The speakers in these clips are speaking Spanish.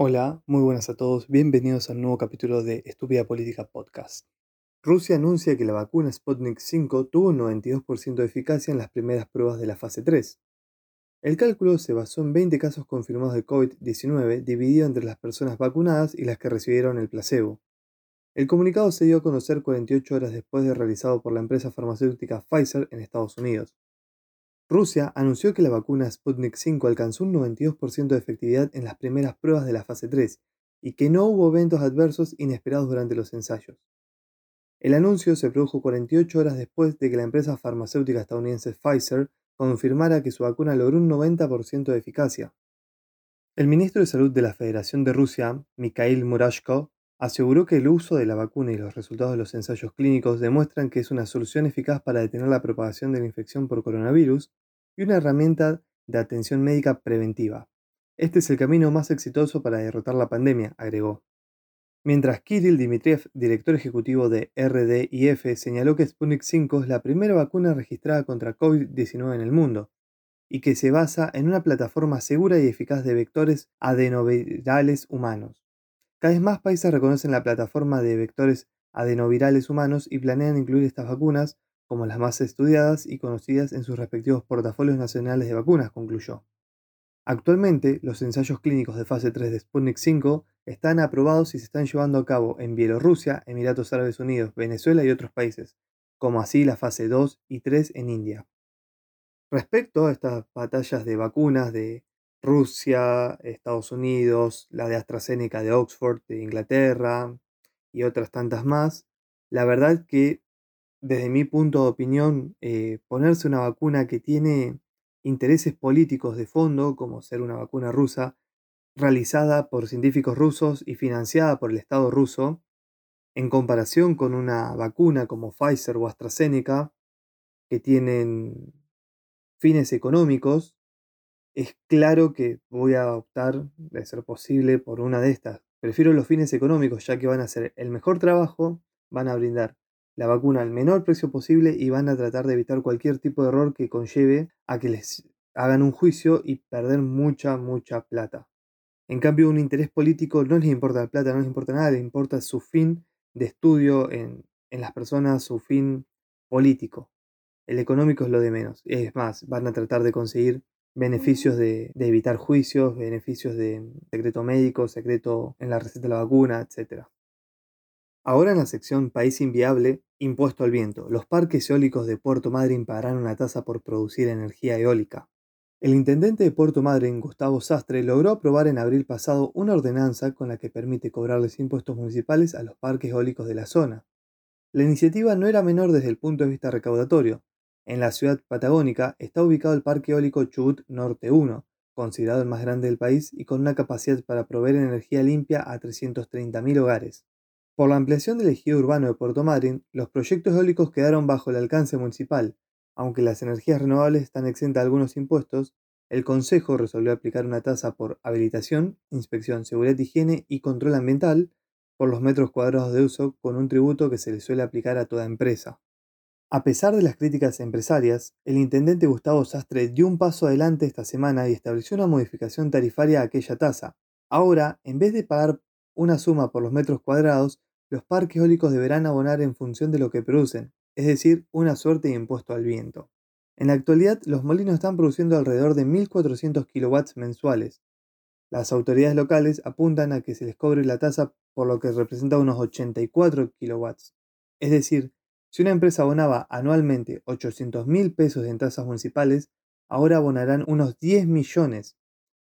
Hola, muy buenas a todos, bienvenidos al nuevo capítulo de Estúpida Política Podcast. Rusia anuncia que la vacuna Sputnik 5 tuvo un 92% de eficacia en las primeras pruebas de la fase 3. El cálculo se basó en 20 casos confirmados de COVID-19 dividido entre las personas vacunadas y las que recibieron el placebo. El comunicado se dio a conocer 48 horas después de realizado por la empresa farmacéutica Pfizer en Estados Unidos. Rusia anunció que la vacuna Sputnik 5 alcanzó un 92% de efectividad en las primeras pruebas de la fase 3 y que no hubo eventos adversos inesperados durante los ensayos. El anuncio se produjo 48 horas después de que la empresa farmacéutica estadounidense Pfizer confirmara que su vacuna logró un 90% de eficacia. El ministro de Salud de la Federación de Rusia, Mikhail Murashko, aseguró que el uso de la vacuna y los resultados de los ensayos clínicos demuestran que es una solución eficaz para detener la propagación de la infección por coronavirus y una herramienta de atención médica preventiva. Este es el camino más exitoso para derrotar la pandemia, agregó. Mientras Kirill Dmitriev, director ejecutivo de RDIF, señaló que Sputnik 5 es la primera vacuna registrada contra COVID-19 en el mundo y que se basa en una plataforma segura y eficaz de vectores adenovirales humanos. Cada vez más países reconocen la plataforma de vectores adenovirales humanos y planean incluir estas vacunas como las más estudiadas y conocidas en sus respectivos portafolios nacionales de vacunas, concluyó. Actualmente, los ensayos clínicos de fase 3 de Sputnik 5 están aprobados y se están llevando a cabo en Bielorrusia, Emiratos Árabes Unidos, Venezuela y otros países, como así la fase 2 y 3 en India. Respecto a estas batallas de vacunas de Rusia, Estados Unidos, la de AstraZeneca de Oxford, de Inglaterra y otras tantas más. La verdad que desde mi punto de opinión, eh, ponerse una vacuna que tiene intereses políticos de fondo, como ser una vacuna rusa, realizada por científicos rusos y financiada por el Estado ruso, en comparación con una vacuna como Pfizer o AstraZeneca, que tienen fines económicos, es claro que voy a optar, de ser posible, por una de estas. Prefiero los fines económicos, ya que van a hacer el mejor trabajo, van a brindar la vacuna al menor precio posible y van a tratar de evitar cualquier tipo de error que conlleve a que les hagan un juicio y perder mucha, mucha plata. En cambio, un interés político no les importa la plata, no les importa nada, les importa su fin de estudio en, en las personas, su fin político. El económico es lo de menos. Es más, van a tratar de conseguir beneficios de, evitar juicios, beneficios de secreto médico, secreto en la receta de la vacuna, etc. Ahora en la sección País Inviable, impuesto al viento, los parques eólicos de Puerto Madryn pagarán una tasa por producir energía eólica. El intendente de Puerto Madryn, Gustavo Sastre, logró aprobar en abril pasado una ordenanza con la que permite cobrarles impuestos municipales a los parques eólicos de la zona. La iniciativa no era menor desde el punto de vista recaudatorio, en la ciudad patagónica está ubicado el Parque Eólico Chubut Norte 1, considerado el más grande del país y con una capacidad para proveer energía limpia a 330.000 hogares. Por la ampliación del ejido urbano de Puerto Madryn, los proyectos eólicos quedaron bajo el alcance municipal. Aunque las energías renovables están exentas de algunos impuestos, el Consejo resolvió aplicar una tasa por habilitación, inspección, seguridad, higiene y control ambiental por los metros cuadrados de uso con un tributo que se le suele aplicar a toda empresa. A pesar de las críticas empresarias, el intendente Gustavo Sastre dio un paso adelante esta semana y estableció una modificación tarifaria a aquella tasa. Ahora, en vez de pagar una suma por los metros cuadrados, los parques eólicos deberán abonar en función de lo que producen, es decir, una suerte de impuesto al viento. En la actualidad, los molinos están produciendo alrededor de 1.400 kilowatts mensuales. Las autoridades locales apuntan a que se les cobre la tasa por lo que representa unos 84 kilowatts, es decir, si una empresa abonaba anualmente 800 mil pesos en tasas municipales, ahora abonarán unos 10 millones,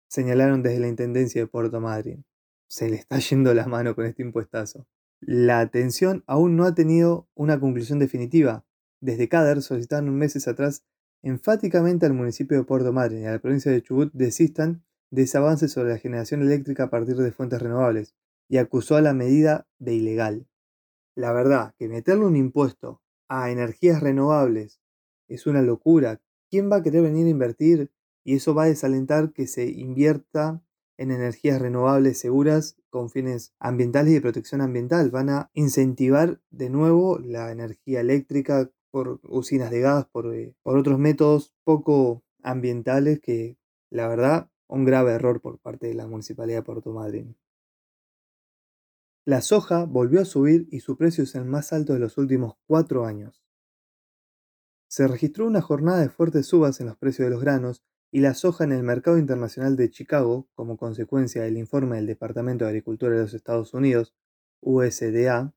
señalaron desde la Intendencia de Puerto Madryn. Se le está yendo la mano con este impuestazo. La atención aún no ha tenido una conclusión definitiva. Desde CADER solicitaron meses atrás enfáticamente al municipio de Puerto Madryn y a la provincia de Chubut desistan de ese avance sobre la generación eléctrica a partir de fuentes renovables y acusó a la medida de ilegal. La verdad, que meterle un impuesto a energías renovables es una locura. ¿Quién va a querer venir a invertir? Y eso va a desalentar que se invierta en energías renovables seguras con fines ambientales y de protección ambiental. Van a incentivar de nuevo la energía eléctrica por usinas de gas, por, eh, por otros métodos poco ambientales que la verdad un grave error por parte de la Municipalidad de Puerto Madryn. La soja volvió a subir y su precio es el más alto de los últimos cuatro años. Se registró una jornada de fuertes subas en los precios de los granos y la soja en el mercado internacional de Chicago, como consecuencia del informe del Departamento de Agricultura de los Estados Unidos, USDA,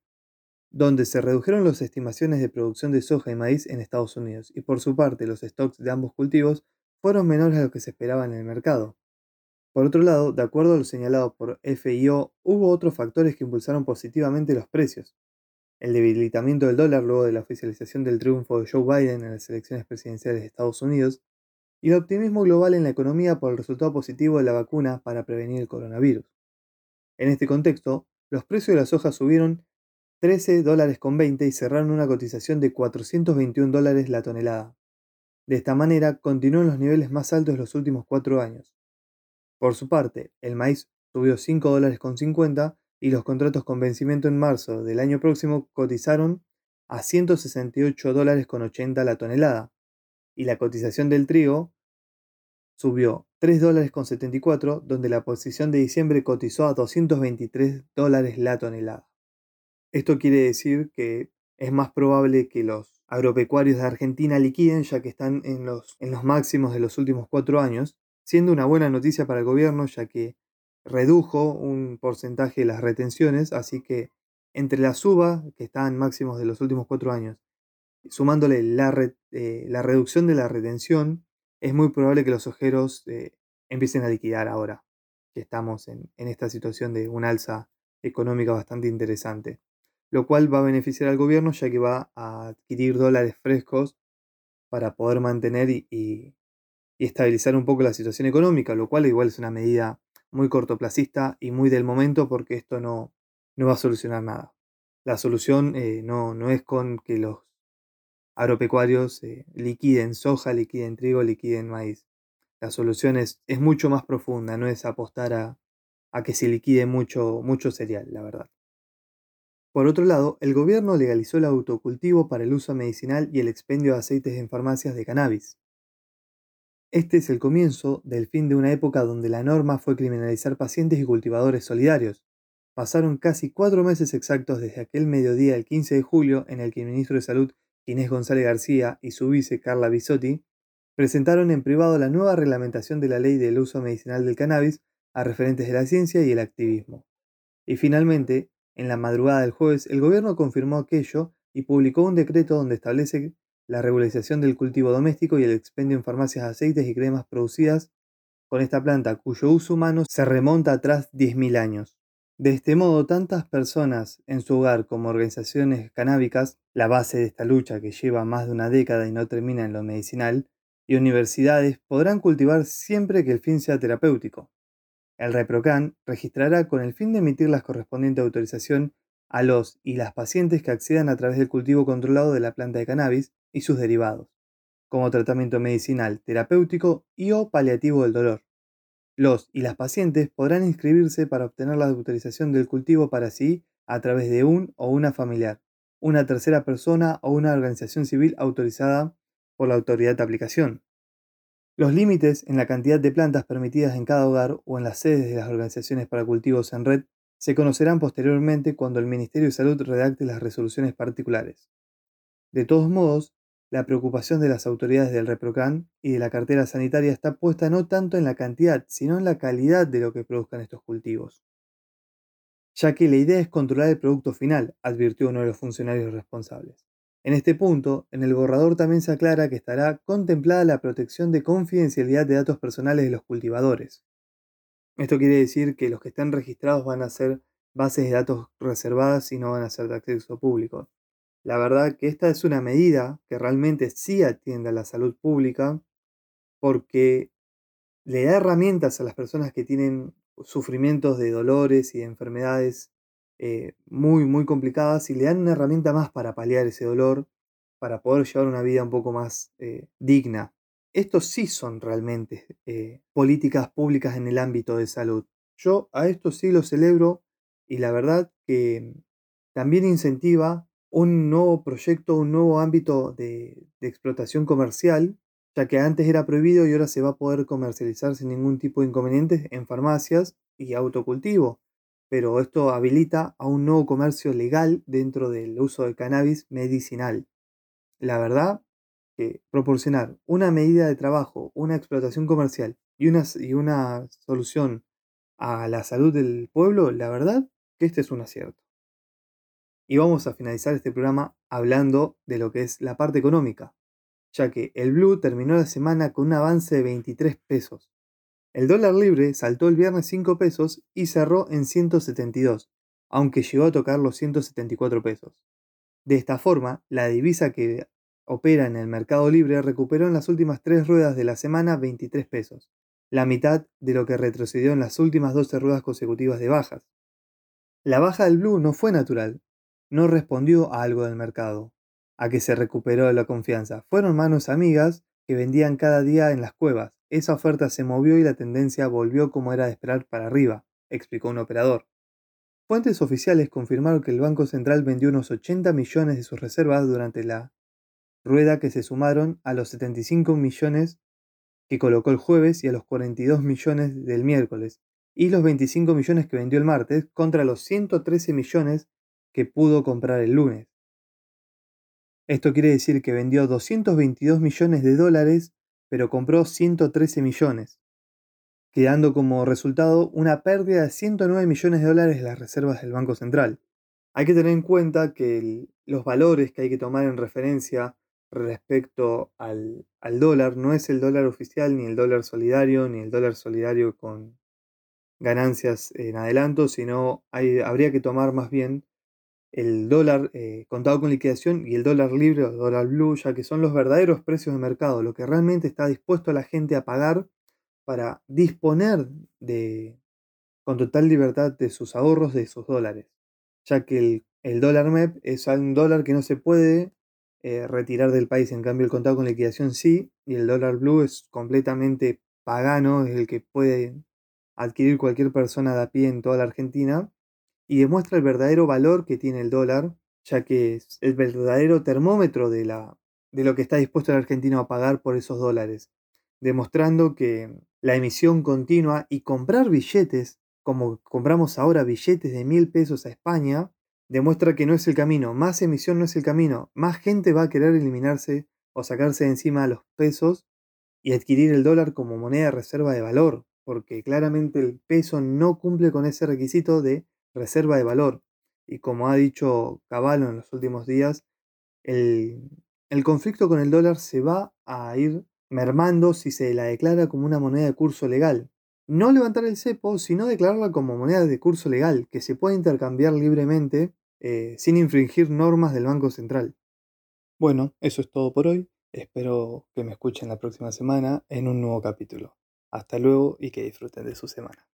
donde se redujeron las estimaciones de producción de soja y maíz en Estados Unidos, y por su parte los stocks de ambos cultivos fueron menores a lo que se esperaba en el mercado. Por otro lado, de acuerdo a lo señalado por FIO, hubo otros factores que impulsaron positivamente los precios. El debilitamiento del dólar luego de la oficialización del triunfo de Joe Biden en las elecciones presidenciales de Estados Unidos, y el optimismo global en la economía por el resultado positivo de la vacuna para prevenir el coronavirus. En este contexto, los precios de la soja subieron 13 dólares con 20 y cerraron una cotización de 421 dólares la tonelada. De esta manera, continuó en los niveles más altos de los últimos cuatro años. Por su parte, el maíz subió 5 dólares con 50 y los contratos con vencimiento en marzo del año próximo cotizaron a 168 dólares con 80 la tonelada y la cotización del trigo subió 3 dólares con 74 donde la posición de diciembre cotizó a 223 dólares la tonelada. Esto quiere decir que es más probable que los agropecuarios de Argentina liquiden ya que están en los, en los máximos de los últimos cuatro años siendo una buena noticia para el gobierno ya que redujo un porcentaje de las retenciones, así que entre la suba, que está en máximos de los últimos cuatro años, sumándole la, eh, la reducción de la retención, es muy probable que los ojeros eh, empiecen a liquidar ahora, que estamos en, en esta situación de un alza económica bastante interesante, lo cual va a beneficiar al gobierno ya que va a adquirir dólares frescos para poder mantener y, y estabilizar un poco la situación económica, lo cual igual es una medida muy cortoplacista y muy del momento porque esto no, no va a solucionar nada. La solución eh, no, no, es con que los agropecuarios eh, liquiden soja, liquiden trigo, liquiden maíz. La solución es, es mucho más profunda, no es apostar a, a que se liquide mucho, mucho cereal, la verdad. Por otro lado, el gobierno legalizó el autocultivo para el uso medicinal y el expendio de aceites en farmacias de cannabis. Este es el comienzo del fin de una época donde la norma fue criminalizar pacientes y cultivadores solidarios. Pasaron casi cuatro meses exactos desde aquel mediodía del 15 de julio en el que el ministro de Salud, Inés González García, y su vice, Carla Bisotti, presentaron en privado la nueva reglamentación de la ley del uso medicinal del cannabis a referentes de la ciencia y el activismo. Y finalmente, en la madrugada del jueves, el gobierno confirmó aquello y publicó un decreto donde establece la regularización del cultivo doméstico y el expendio en farmacias de aceites y cremas producidas con esta planta, cuyo uso humano se remonta atrás 10.000 años. De este modo, tantas personas en su hogar como organizaciones canábicas, la base de esta lucha que lleva más de una década y no termina en lo medicinal, y universidades podrán cultivar siempre que el fin sea terapéutico. El ReproCan registrará con el fin de emitir la correspondiente autorización a los y las pacientes que accedan a través del cultivo controlado de la planta de cannabis y sus derivados, como tratamiento medicinal, terapéutico y o paliativo del dolor. Los y las pacientes podrán inscribirse para obtener la autorización del cultivo para sí a través de un o una familiar, una tercera persona o una organización civil autorizada por la autoridad de aplicación. Los límites en la cantidad de plantas permitidas en cada hogar o en las sedes de las organizaciones para cultivos en red se conocerán posteriormente cuando el Ministerio de Salud redacte las resoluciones particulares. De todos modos, la preocupación de las autoridades del ReproCan y de la cartera sanitaria está puesta no tanto en la cantidad, sino en la calidad de lo que produzcan estos cultivos. Ya que la idea es controlar el producto final, advirtió uno de los funcionarios responsables. En este punto, en el borrador también se aclara que estará contemplada la protección de confidencialidad de datos personales de los cultivadores. Esto quiere decir que los que estén registrados van a ser bases de datos reservadas y no van a ser de acceso público. La verdad que esta es una medida que realmente sí atiende a la salud pública porque le da herramientas a las personas que tienen sufrimientos de dolores y de enfermedades eh, muy, muy complicadas y le dan una herramienta más para paliar ese dolor, para poder llevar una vida un poco más eh, digna. Estos sí son realmente eh, políticas públicas en el ámbito de salud. Yo a esto sí lo celebro y la verdad que también incentiva un nuevo proyecto, un nuevo ámbito de, explotación comercial, ya que antes era prohibido y ahora se va a poder comercializar sin ningún tipo de inconvenientes en farmacias y autocultivo. Pero esto habilita a un nuevo comercio legal dentro del uso de cannabis medicinal. La verdad que proporcionar una medida de trabajo, una explotación comercial y una, y una solución a la salud del pueblo, la verdad que este es un acierto. Y vamos a finalizar este programa hablando de lo que es la parte económica, ya que el Blue terminó la semana con un avance de 23 pesos. El dólar libre saltó el viernes 5 pesos y cerró en 172, aunque llegó a tocar los 174 pesos. De esta forma, la divisa que opera en el mercado libre recuperó en las últimas tres ruedas de la semana 23 pesos, la mitad de lo que retrocedió en las últimas 12 ruedas consecutivas de bajas. La baja del blue no fue natural, no respondió a algo del mercado, a que se recuperó la confianza. Fueron manos amigas que vendían cada día en las cuevas. Esa oferta se movió y la tendencia volvió como era de esperar para arriba, explicó un operador. Fuentes oficiales confirmaron que el Banco Central vendió unos 80 millones de sus reservas durante la rueda que se sumaron a los 75 millones que colocó el jueves y a los 42 millones del miércoles, y los 25 millones que vendió el martes contra los 113 millones que pudo comprar el lunes. Esto quiere decir que vendió 222 millones de dólares, pero compró 113 millones, quedando como resultado una pérdida de 109 millones de dólares de las reservas del Banco Central. Hay que tener en cuenta que los valores que hay que tomar en referencia respecto al, dólar no es el dólar oficial, ni el dólar solidario, ni el dólar solidario con ganancias en adelanto, sino hay, habría que tomar más bien el dólar eh, contado con liquidación y el dólar libre o dólar blue, ya que son los verdaderos precios de mercado, lo que realmente está dispuesto a la gente a pagar para disponer de, con total libertad de sus ahorros, de sus dólares, ya que el, el dólar MEP es un dólar que no se puede eh, retirar del país. En cambio, el contado con liquidación sí, y el dólar blue es completamente pagano, es el que puede adquirir cualquier persona de a pie en toda la Argentina, y demuestra el verdadero valor que tiene el dólar, ya que es el verdadero termómetro de, la, de lo que está dispuesto el argentino a pagar por esos dólares, demostrando que la emisión continua y comprar billetes, como compramos ahora billetes de mil pesos a España, demuestra que no es el camino, más emisión no es el camino, más gente va a querer eliminarse o sacarse de encima los pesos y adquirir el dólar como moneda de reserva de valor, porque claramente el peso no cumple con ese requisito de reserva de valor. Y como ha dicho Caballo en los últimos días, el, el conflicto con el dólar se va a ir mermando si se la declara como una moneda de curso legal. No levantar el cepo, sino declararla como moneda de curso legal, que se puede intercambiar libremente eh, sin infringir normas del Banco Central. Bueno, eso es todo por hoy. Espero que me escuchen la próxima semana en un nuevo capítulo. Hasta luego y que disfruten de su semana.